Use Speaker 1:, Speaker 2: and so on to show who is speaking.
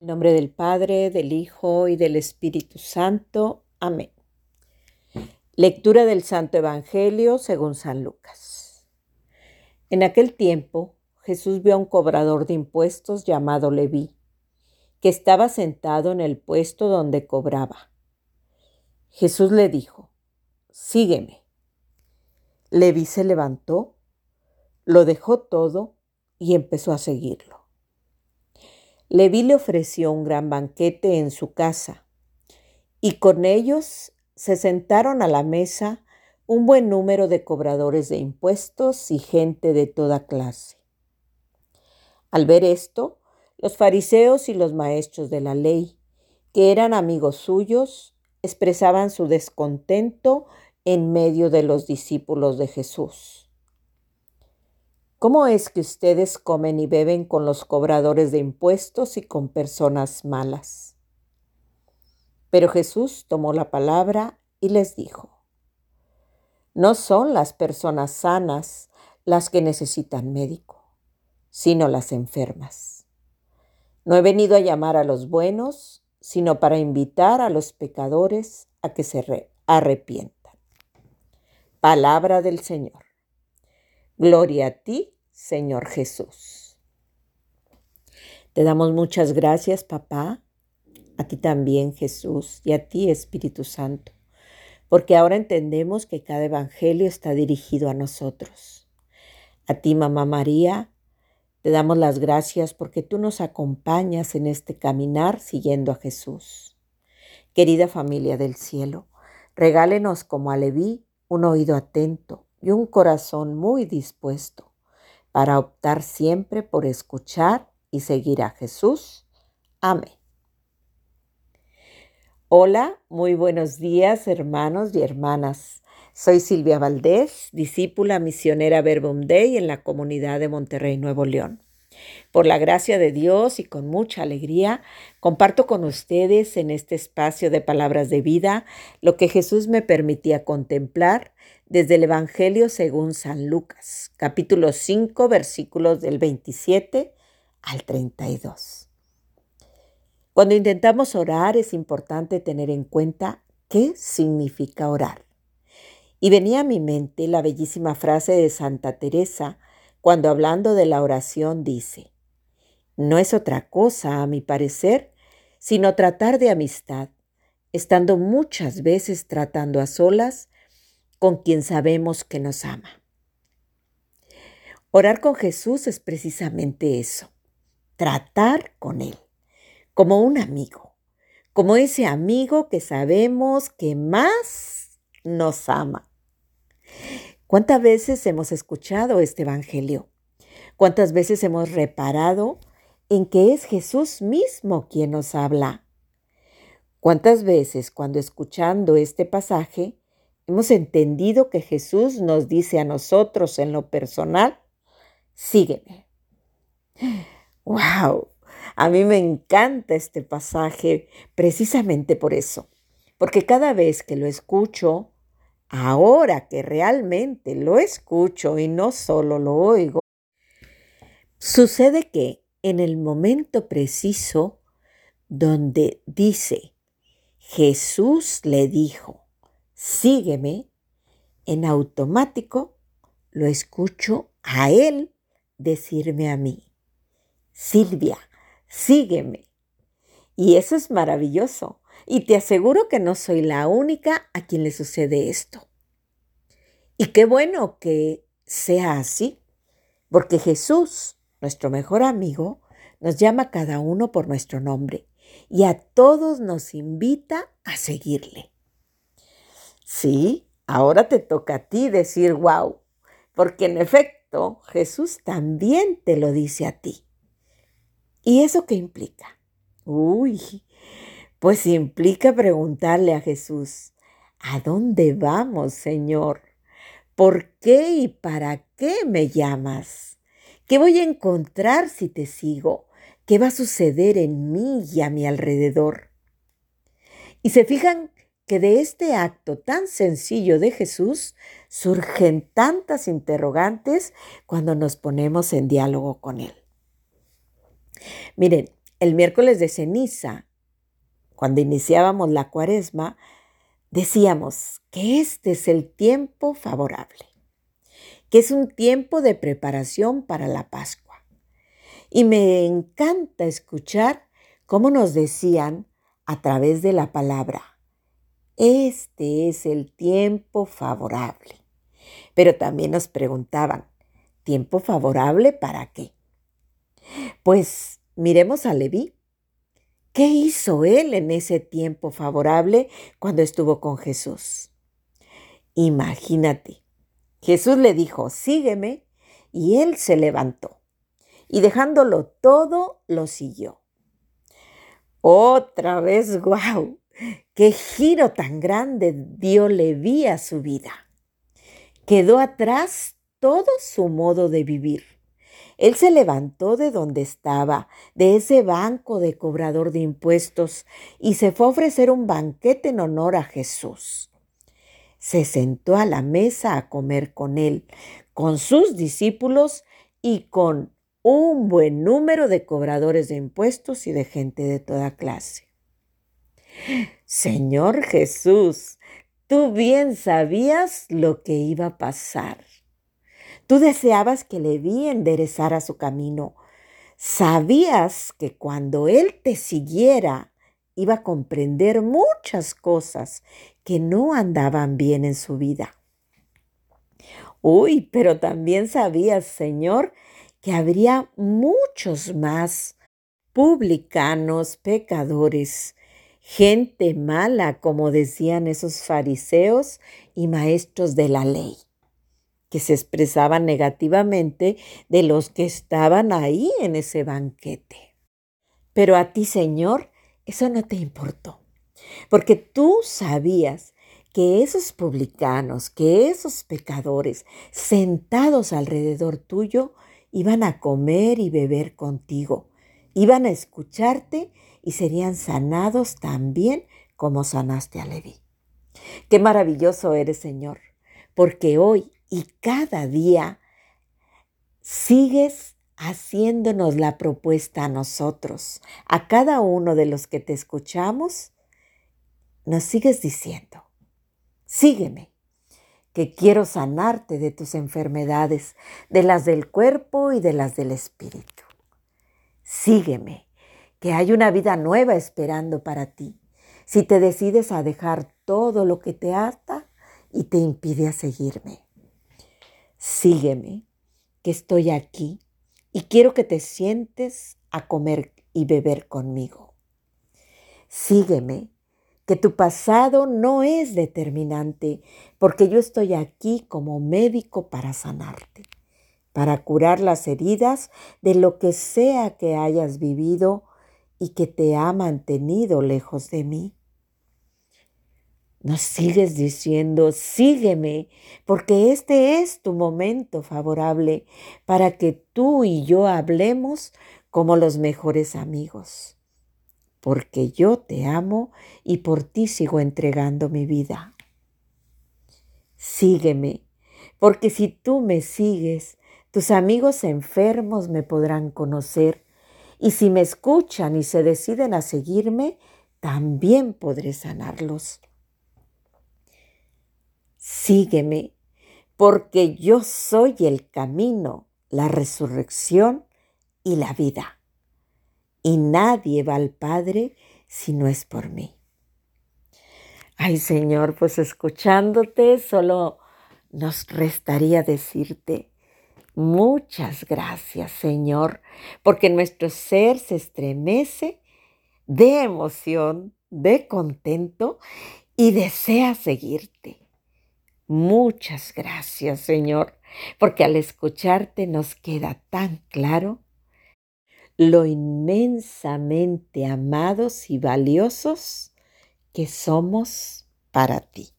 Speaker 1: En nombre del Padre, del Hijo y del Espíritu Santo. Amén. Lectura del Santo Evangelio según San Lucas. En aquel tiempo Jesús vio a un cobrador de impuestos llamado Leví, que estaba sentado en el puesto donde cobraba. Jesús le dijo, Sígueme. Leví se levantó, lo dejó todo y empezó a seguirlo. Leví le ofreció un gran banquete en su casa, y con ellos se sentaron a la mesa un buen número de cobradores de impuestos y gente de toda clase. Al ver esto, los fariseos y los maestros de la ley, que eran amigos suyos, expresaban su descontento en medio de los discípulos de Jesús. ¿Cómo es que ustedes comen y beben con los cobradores de impuestos y con personas malas? Pero Jesús tomó la palabra y les dijo, no son las personas sanas las que necesitan médico, sino las enfermas. No he venido a llamar a los buenos, sino para invitar a los pecadores a que se arrepientan. Palabra del Señor. Gloria a ti, Señor Jesús. Te damos muchas gracias, papá, a ti también, Jesús, y a ti, Espíritu Santo, porque ahora entendemos que cada evangelio está dirigido a nosotros. A ti, mamá María, te damos las gracias porque tú nos acompañas en este caminar siguiendo a Jesús. Querida familia del cielo, regálenos como a Leví un oído atento y un corazón muy dispuesto para optar siempre por escuchar y seguir a Jesús. Amén. Hola, muy buenos días hermanos y hermanas. Soy Silvia Valdés, discípula misionera Verbum Dei en la comunidad de Monterrey, Nuevo León. Por la gracia de Dios y con mucha alegría, comparto con ustedes en este espacio de palabras de vida lo que Jesús me permitía contemplar desde el Evangelio según San Lucas, capítulo 5, versículos del 27 al 32. Cuando intentamos orar es importante tener en cuenta qué significa orar. Y venía a mi mente la bellísima frase de Santa Teresa cuando hablando de la oración dice, no es otra cosa, a mi parecer, sino tratar de amistad, estando muchas veces tratando a solas con quien sabemos que nos ama. Orar con Jesús es precisamente eso, tratar con Él, como un amigo, como ese amigo que sabemos que más nos ama. ¿Cuántas veces hemos escuchado este Evangelio? ¿Cuántas veces hemos reparado en que es Jesús mismo quien nos habla? ¿Cuántas veces cuando escuchando este pasaje hemos entendido que Jesús nos dice a nosotros en lo personal, sígueme. ¡Wow! A mí me encanta este pasaje precisamente por eso, porque cada vez que lo escucho, ahora que realmente lo escucho y no solo lo oigo, sucede que en el momento preciso donde dice, Jesús le dijo, sígueme, en automático lo escucho a él decirme a mí, Silvia, sígueme. Y eso es maravilloso. Y te aseguro que no soy la única a quien le sucede esto. Y qué bueno que sea así, porque Jesús, nuestro mejor amigo, nos llama cada uno por nuestro nombre y a todos nos invita a seguirle. Sí, ahora te toca a ti decir wow, porque en efecto Jesús también te lo dice a ti. ¿Y eso qué implica? Uy, pues implica preguntarle a Jesús, ¿a dónde vamos, Señor? ¿Por qué y para qué me llamas? ¿Qué voy a encontrar si te sigo? ¿Qué va a suceder en mí y a mi alrededor? Y se fijan que de este acto tan sencillo de Jesús surgen tantas interrogantes cuando nos ponemos en diálogo con Él. Miren, el miércoles de ceniza, cuando iniciábamos la cuaresma, decíamos que este es el tiempo favorable, que es un tiempo de preparación para la Pascua. Y me encanta escuchar cómo nos decían a través de la palabra, este es el tiempo favorable. Pero también nos preguntaban, ¿tiempo favorable para qué? Pues miremos a Leví. ¿Qué hizo él en ese tiempo favorable cuando estuvo con Jesús? Imagínate, Jesús le dijo, sígueme, y él se levantó, y dejándolo todo, lo siguió. Otra vez, guau, qué giro tan grande dio Leví a su vida. Quedó atrás todo su modo de vivir él se levantó de donde estaba, de ese banco de cobrador de impuestos, y se fue a ofrecer un banquete en honor a Jesús. Se sentó a la mesa a comer con él, con sus discípulos y con un buen número de cobradores de impuestos y de gente de toda clase. Señor Jesús, tú bien sabías lo que iba a pasar. Tú deseabas que Leví enderezara su camino. Sabías que cuando él te siguiera, iba a comprender muchas cosas que no andaban bien en su vida. Uy, pero también sabías, Señor, que habría muchos más publicanos, pecadores, gente mala, como decían esos fariseos y maestros de la ley que se expresaban negativamente de los que estaban ahí en ese banquete. Pero a ti, Señor, eso no te importó, porque tú sabías que esos publicanos, que esos pecadores sentados alrededor tuyo iban a comer y beber contigo, iban a escucharte y serían sanados también como sanaste a Leví. Qué maravilloso eres, Señor, porque hoy y cada día sigues haciéndonos la propuesta a nosotros, a cada uno de los que te escuchamos, nos sigues diciendo, sígueme, que quiero sanarte de tus enfermedades, de las del cuerpo y de las del espíritu. Sígueme, que hay una vida nueva esperando para ti, si te decides a dejar todo lo que te ata y te impide a seguirme sígueme, que estoy aquí y quiero que te sientes a comer y beber conmigo. Sígueme, que tu pasado no es determinante, porque yo estoy aquí como médico para sanarte, para curar las heridas de lo que sea que hayas vivido y que te ha mantenido lejos de mí. Nos sigues diciendo, sígueme, porque este es tu momento favorable para que tú y yo hablemos como los mejores amigos. Porque yo te amo y por ti sigo entregando mi vida. Sígueme, porque si tú me sigues, tus amigos enfermos me podrán conocer, y si me escuchan y se deciden a seguirme, también podré sanarlos sígueme, porque yo soy el camino, la resurrección y la vida. Y nadie va al Padre si no es por mí. Ay Señor, pues escuchándote solo nos restaría decirte muchas gracias Señor, porque nuestro ser se estremece de emoción, de contento y desea seguirte. Muchas gracias, Señor, porque al escucharte nos queda tan claro lo inmensamente amados y valiosos que somos para ti.